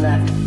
left.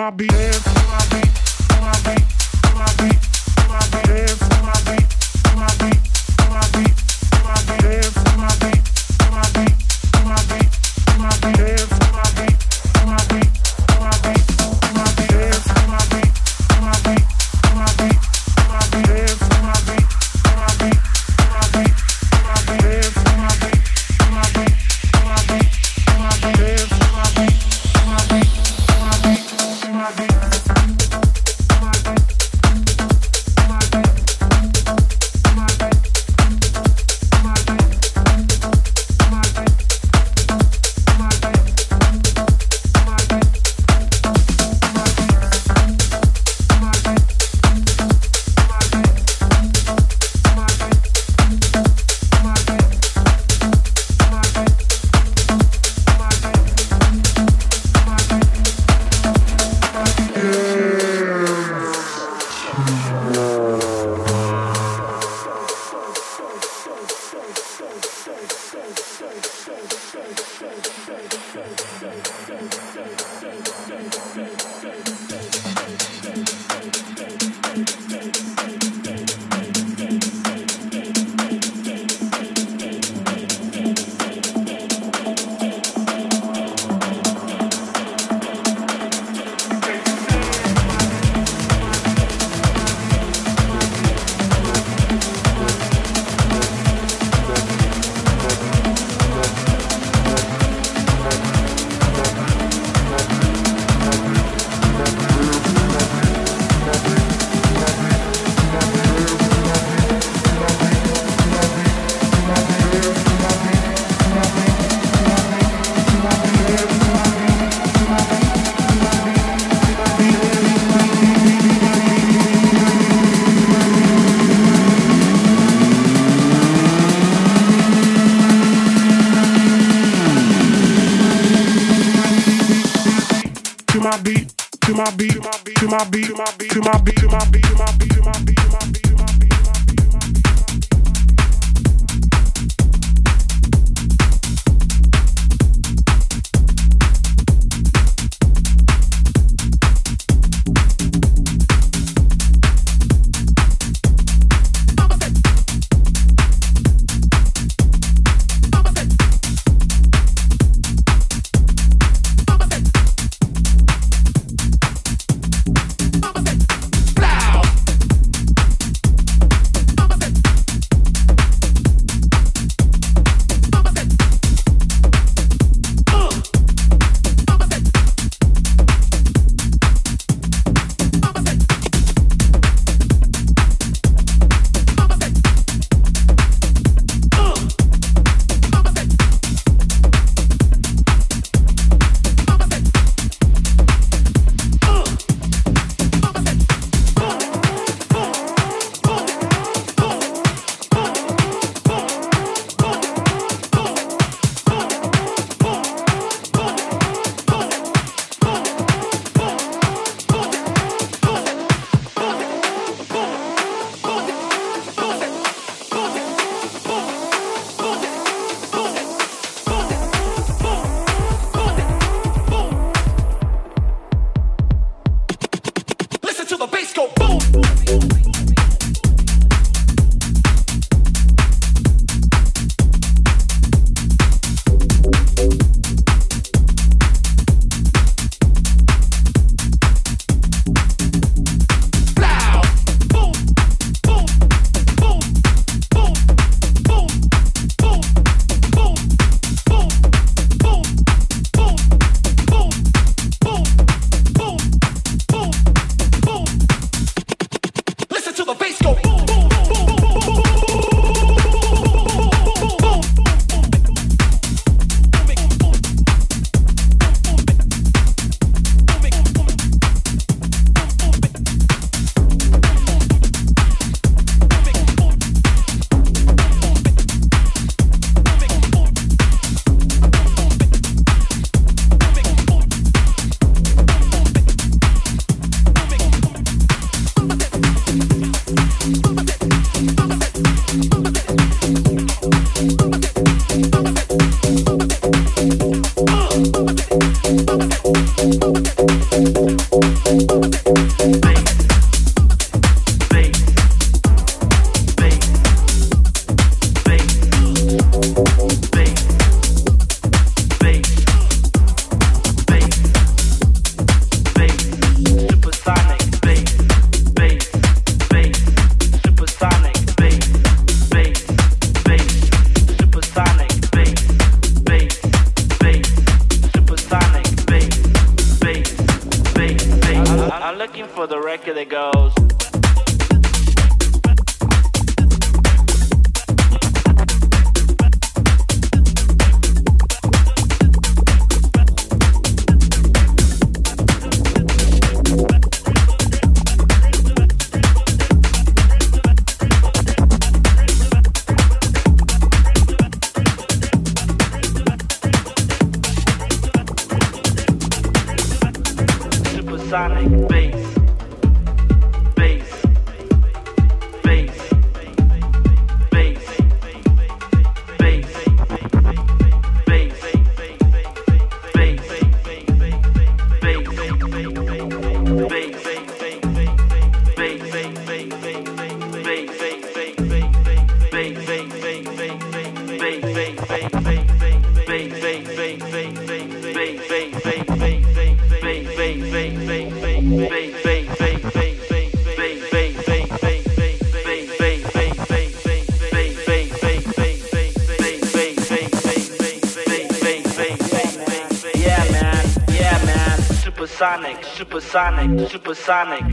my BF. I'm looking for the record that goes. Base. Supersonic.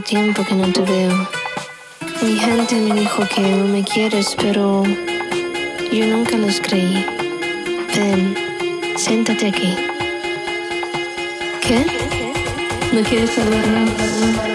Tiempo que no te veo. Mi gente me dijo que no me quieres, pero yo nunca los creí. Ven, siéntate aquí. ¿Qué? ¿No quieres saberlo?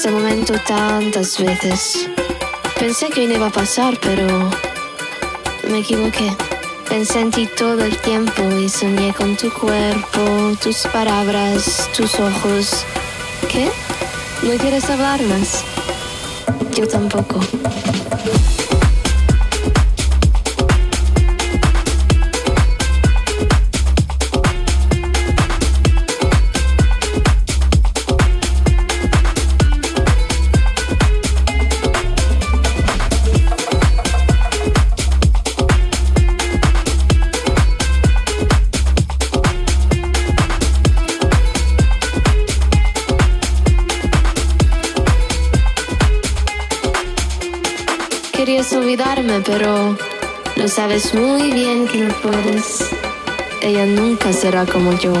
Este momento tantas veces. Pensé que no iba a pasar, pero me equivoqué. Pensé en ti todo el tiempo y soñé con tu cuerpo, tus palabras, tus ojos. ¿Qué? ¿No quieres hablar más? Yo tampoco. Será como yo.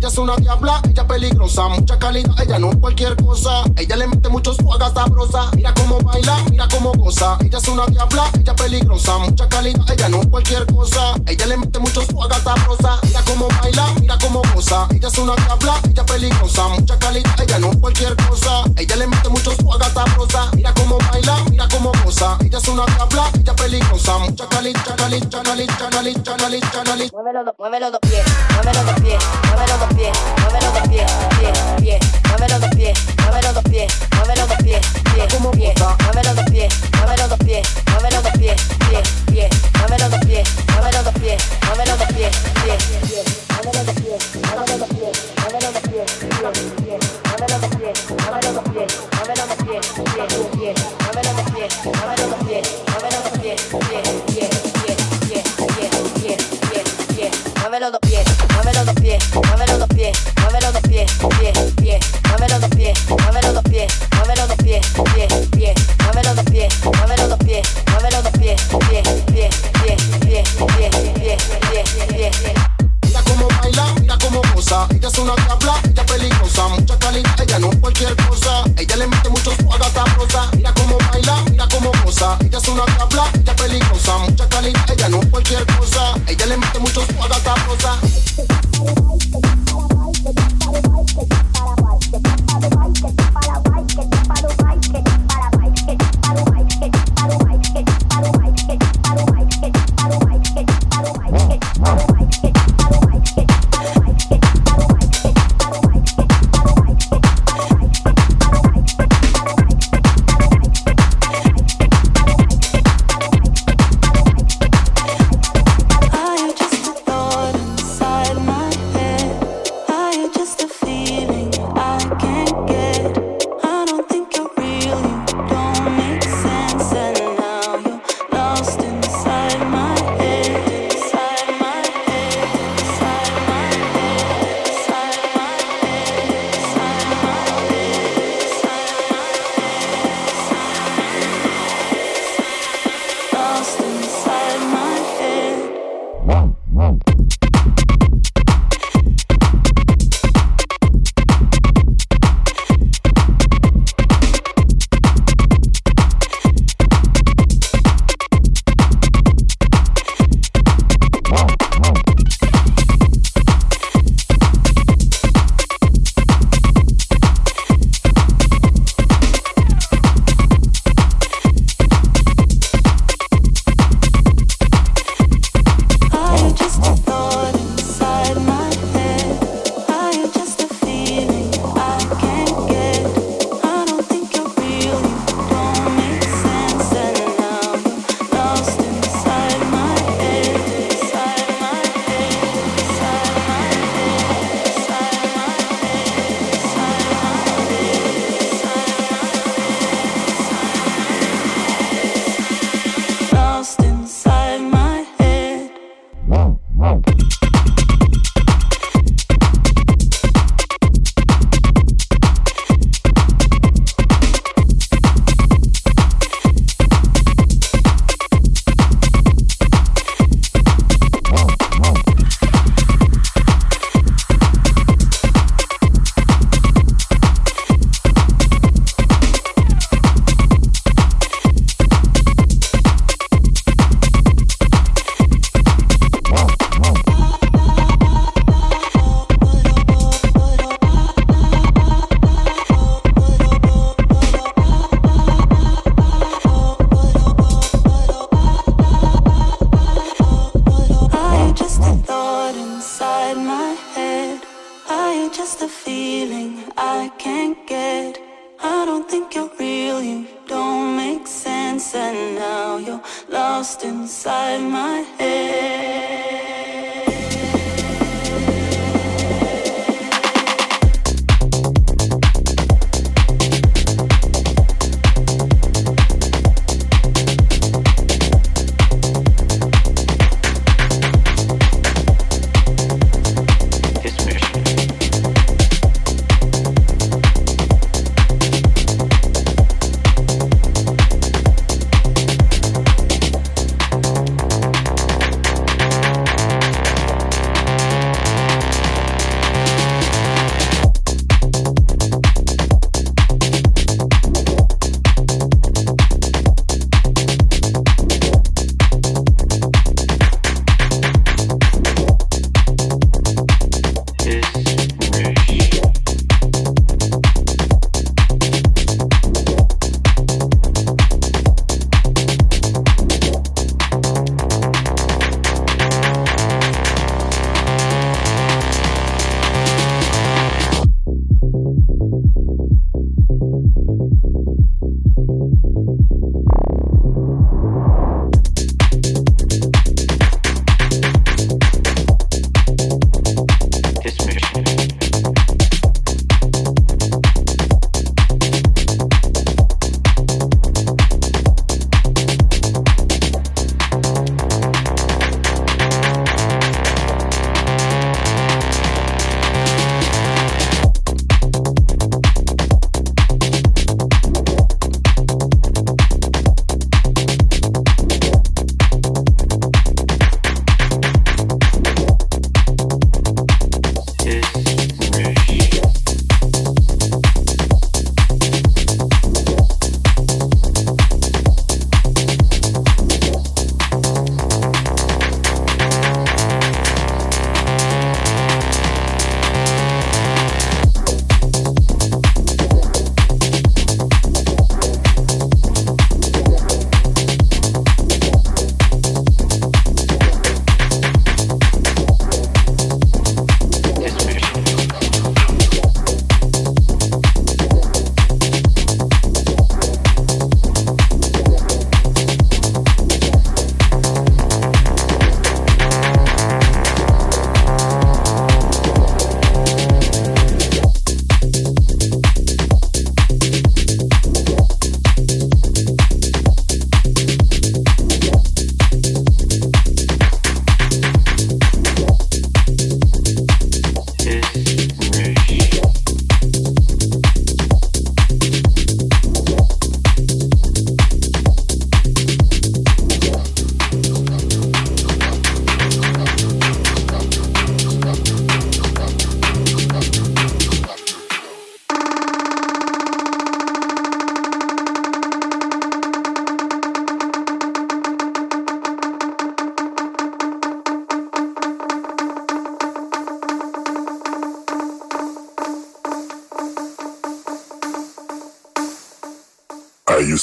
Ella es una diabla, ella peligrosa, mucha calidad, ella no cualquier cosa. Ella le mete muchos fuagas sabrosa. Mira cómo baila, mira cómo goza. Ella es una diabla, ella peligrosa, mucha calidad, ella no cualquier cosa. Ella le mete muchos fuagas sabrosa. Mira cómo baila, mira cómo goza. Ella es una diabla, ella peligrosa, mucha calidad, ella no cualquier cosa. Ella le mete muchos fuagas sabrosa. Mira cómo baila, mira cómo goza. Ella es una diabla, ella peligrosa, mucha calidad, calidad, calidad, calidad, calidad, calidad. Muévelo, muévelo pies, pies.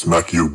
Smack you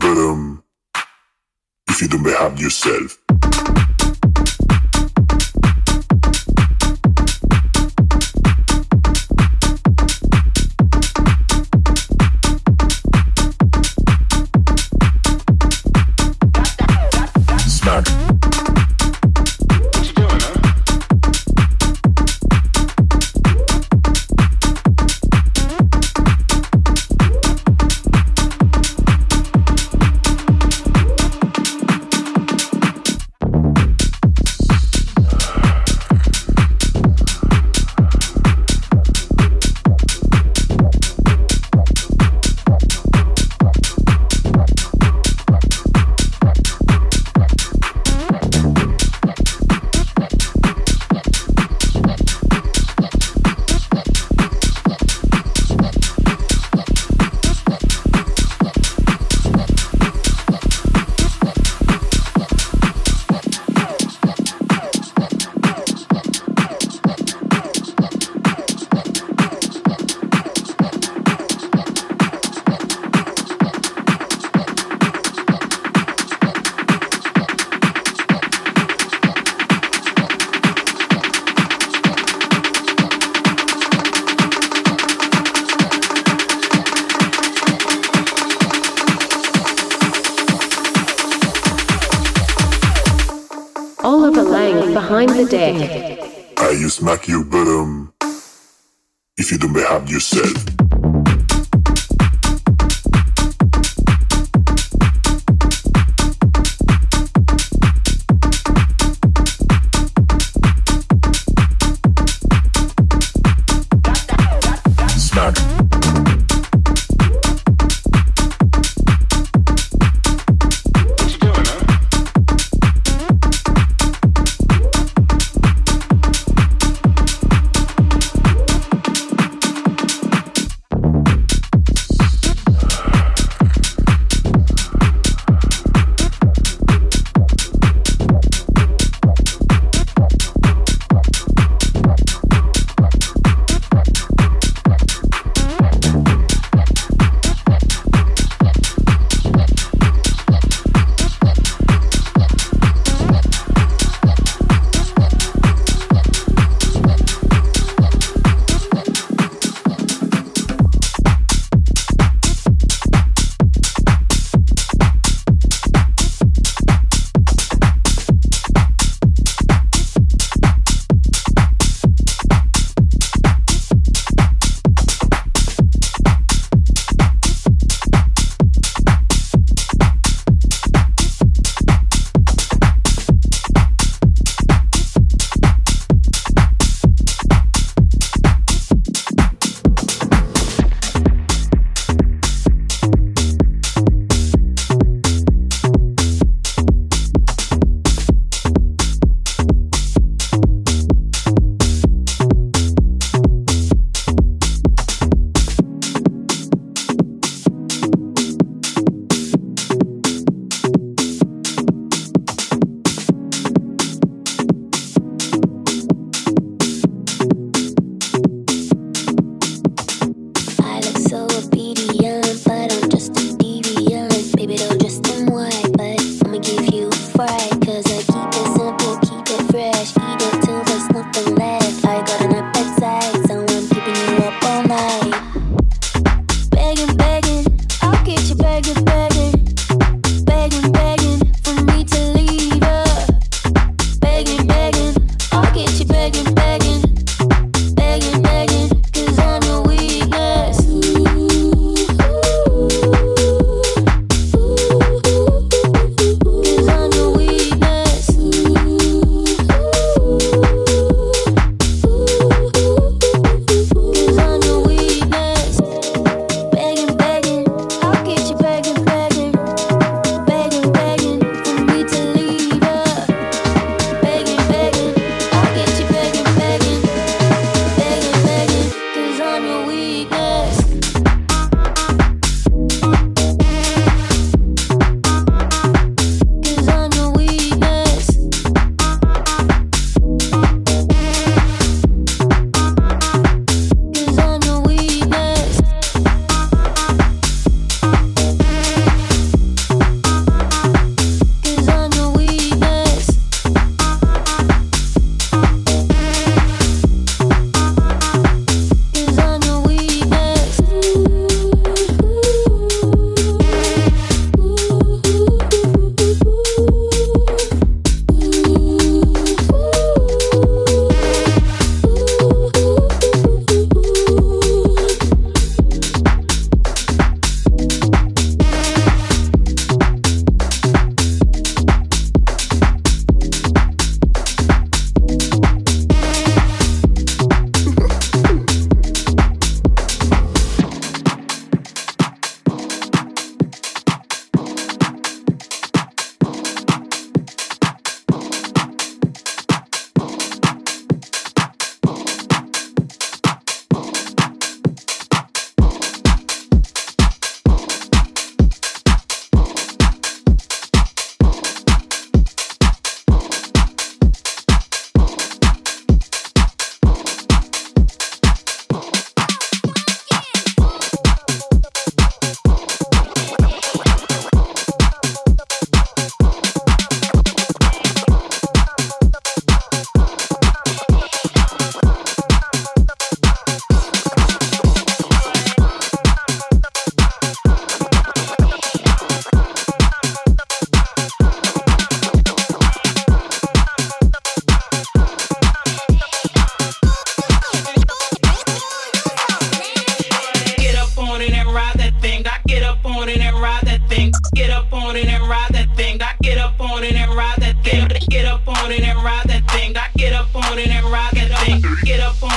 if you don't behave yourself.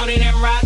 And in rock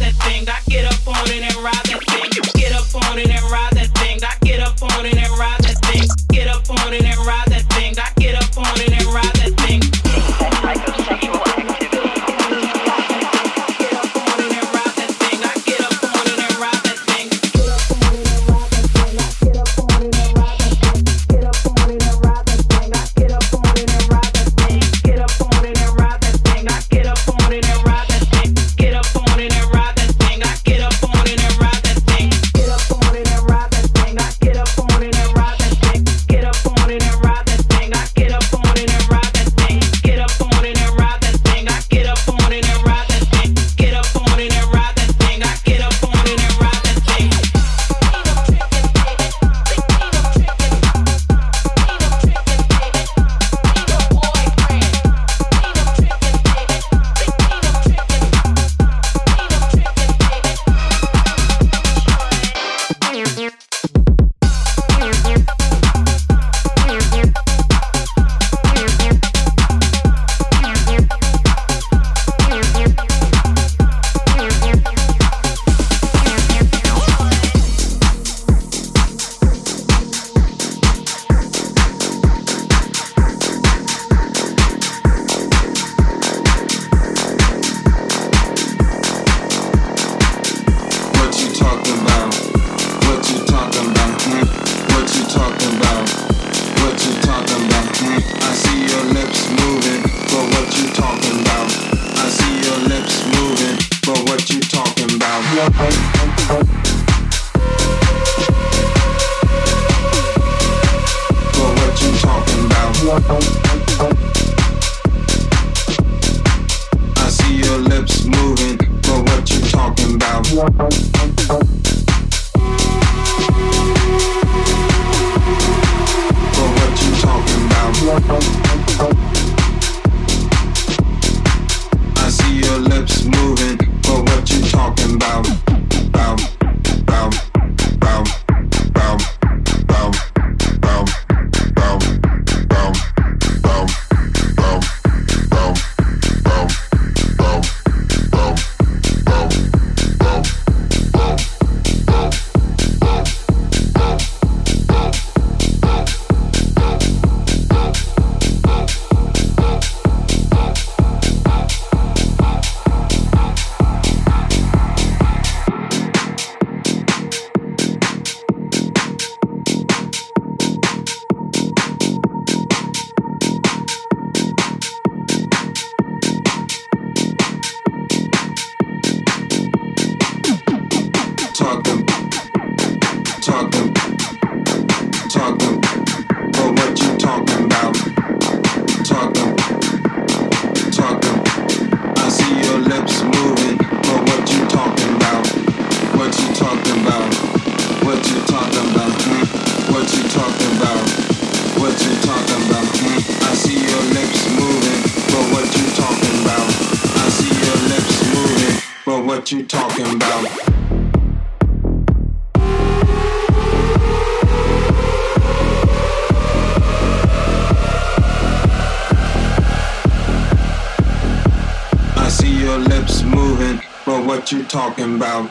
just moving for what you talking about.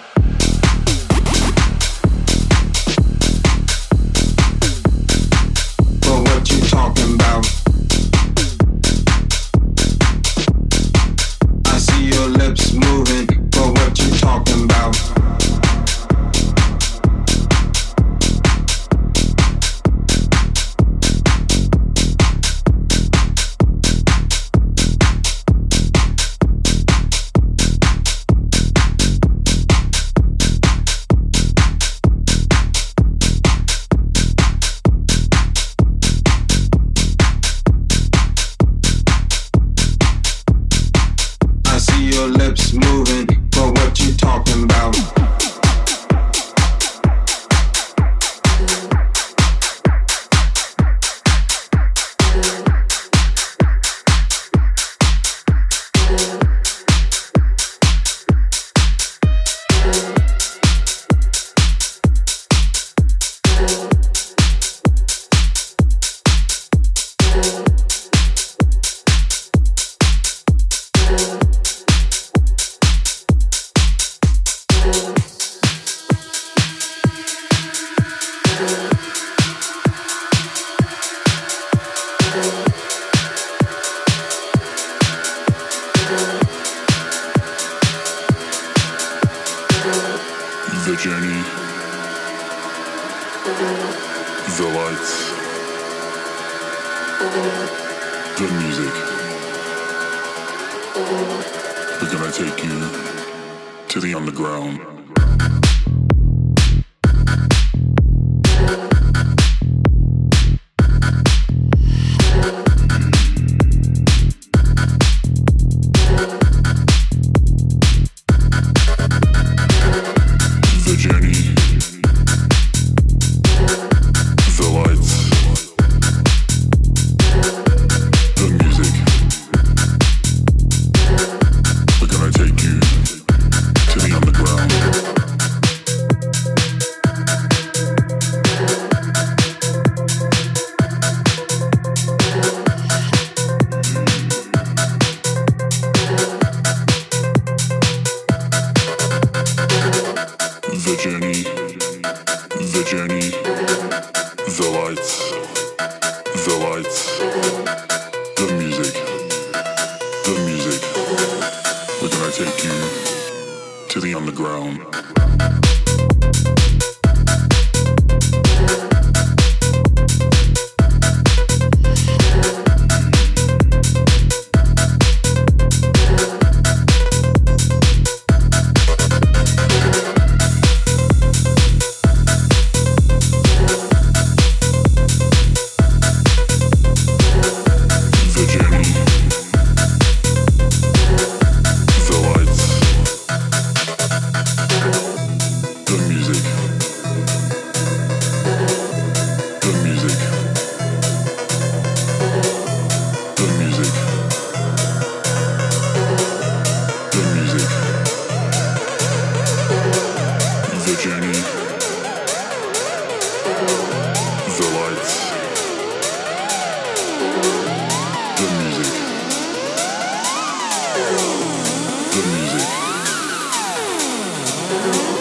But what you talking about. We're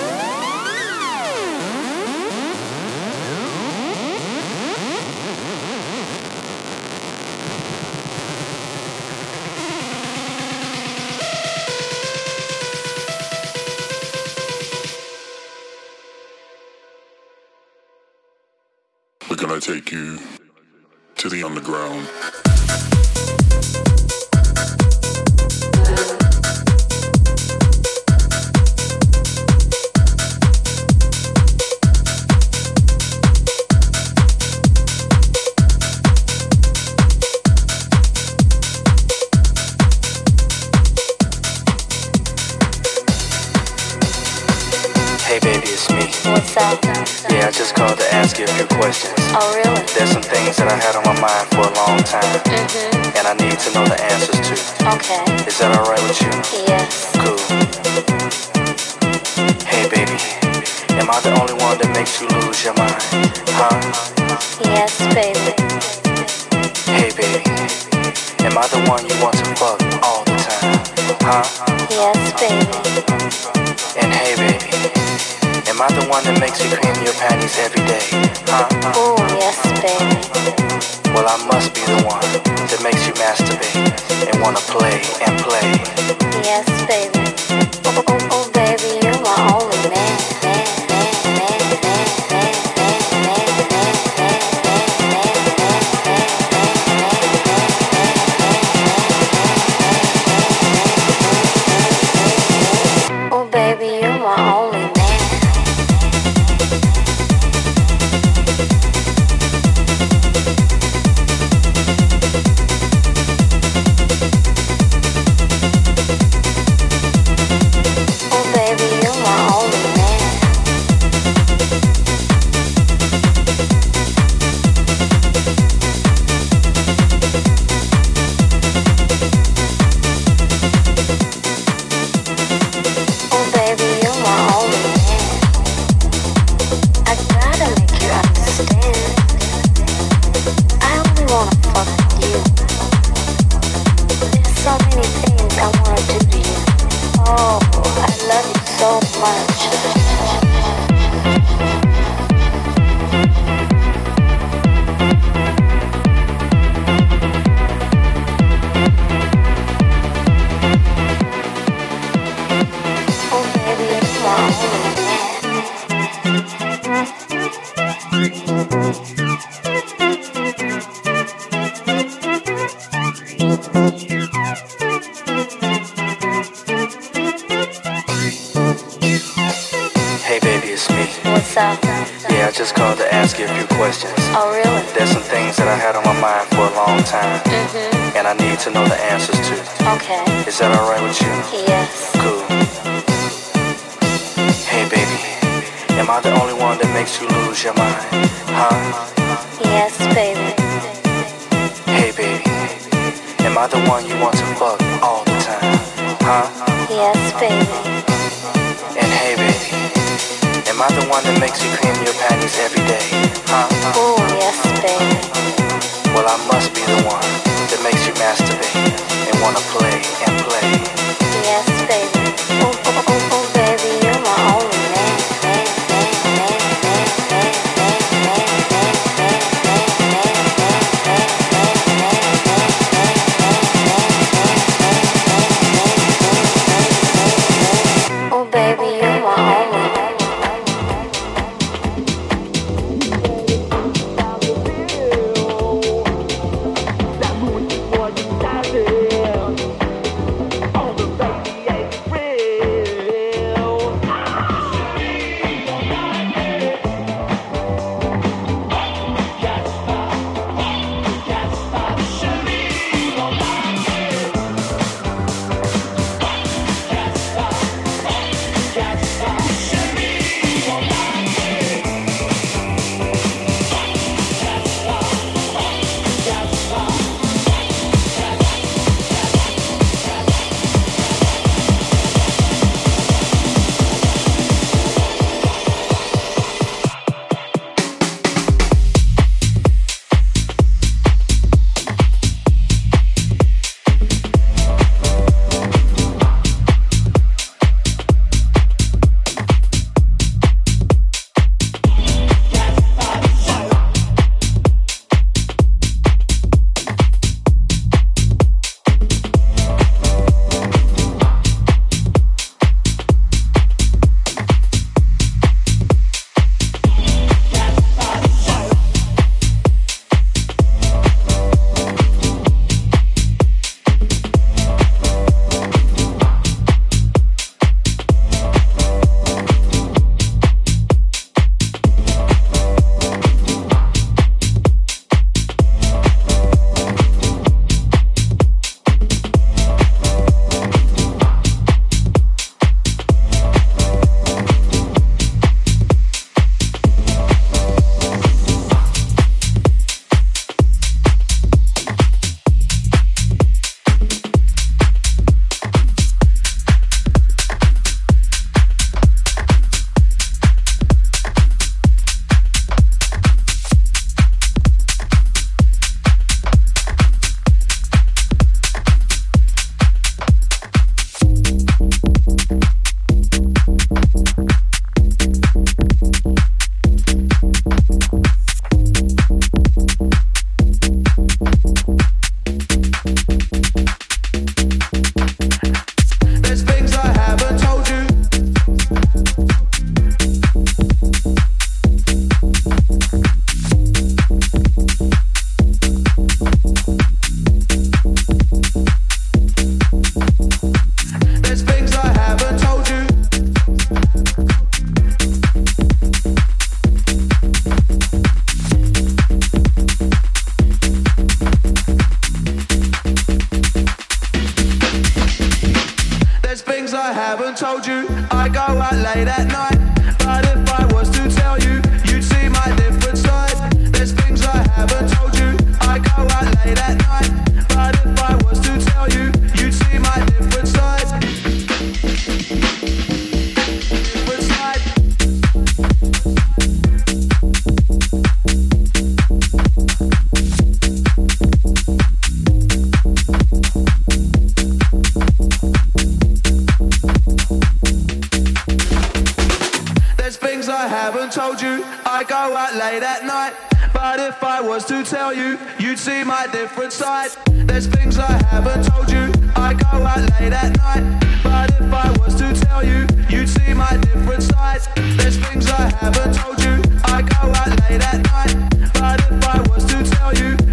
things I haven't told you. I go out late at night, but if I was to tell you, you'd see my different side. There's things I haven't told you. I go out late at night, but if I was to tell you, you'd see my different side. There's things I haven't told you. I go out late at night, but if I was to tell you.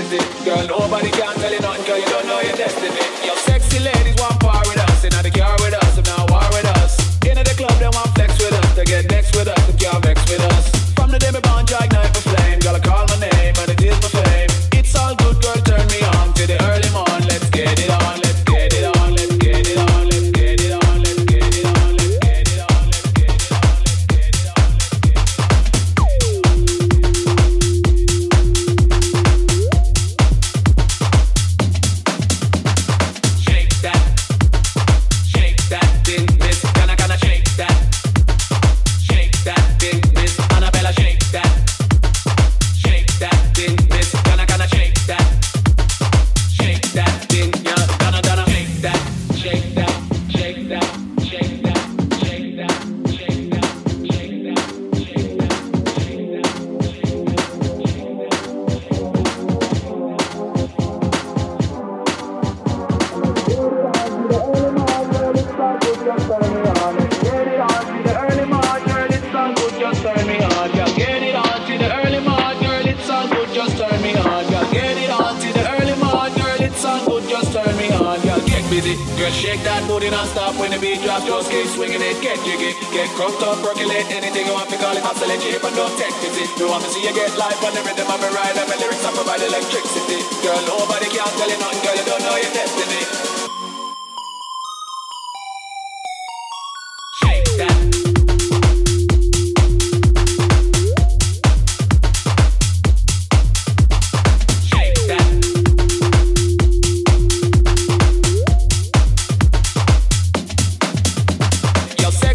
Girl, nobody can tell you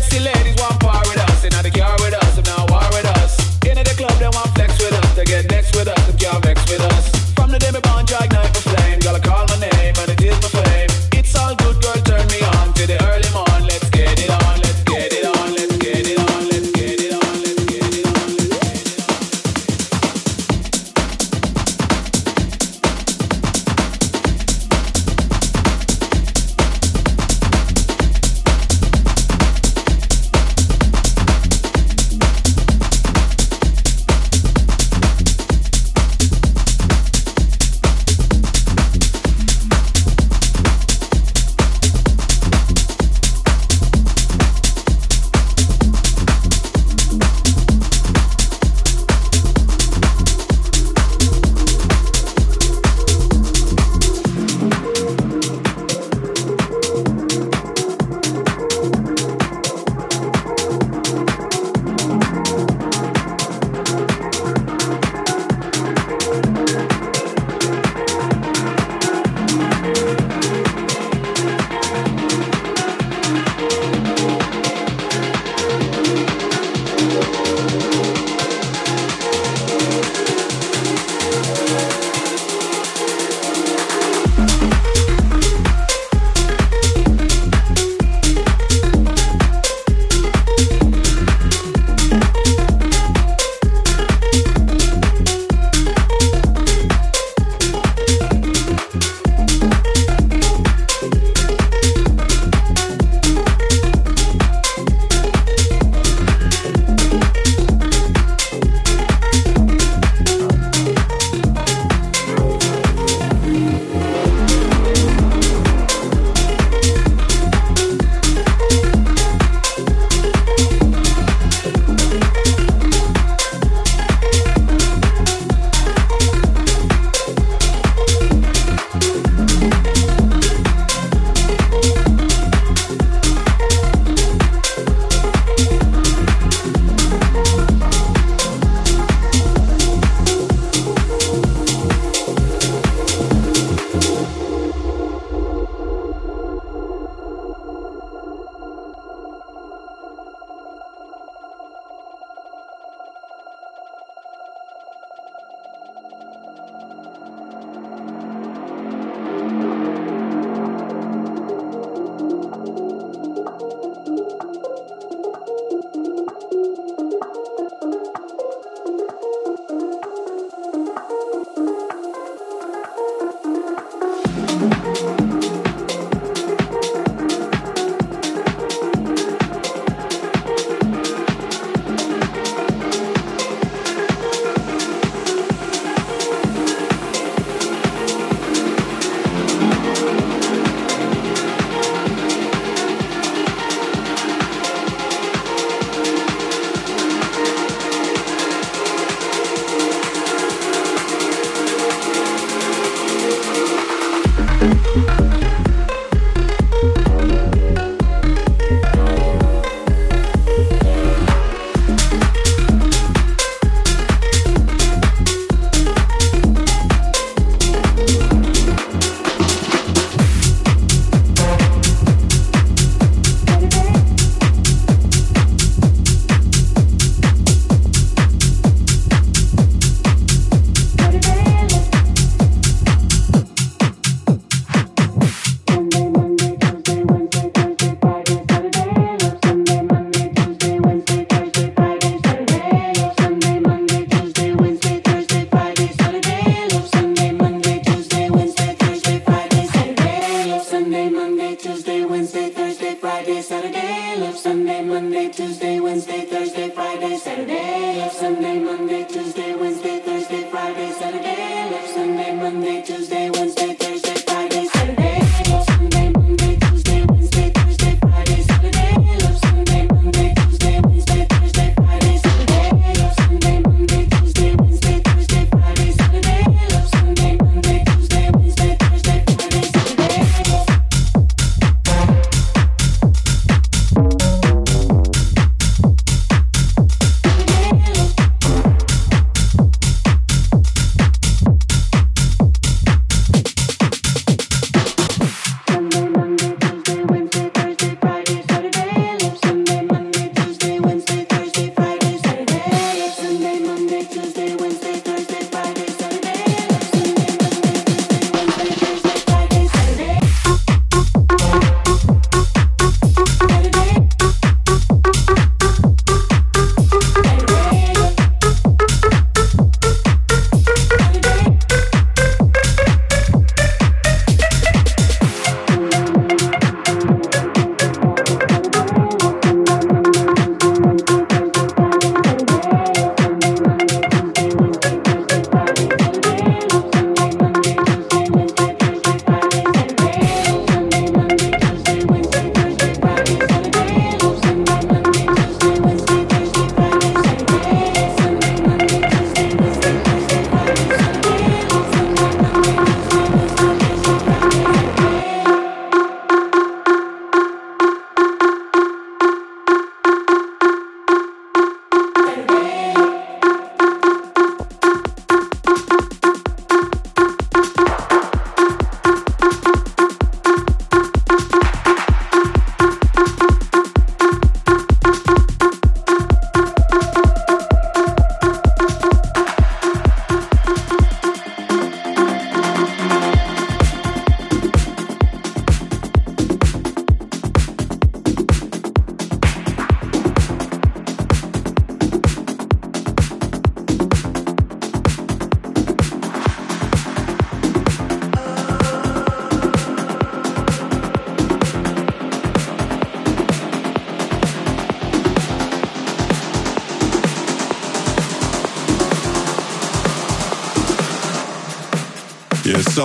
sexy ladies want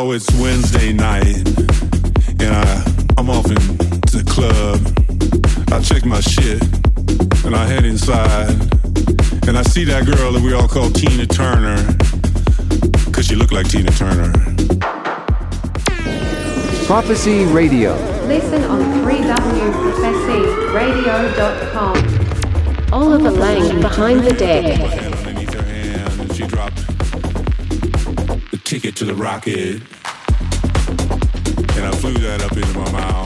Yeah, so it's Wednesday night, and I I'm off into the club. I check my shit, and I head inside, and I see that girl that we all call Tina Turner, cause she looked like Tina Turner. Prophecy Radio. Listen on 3wprophecyradio.com. Oliver Lang behind the deck. Rocket, and I flew that up into my mouth.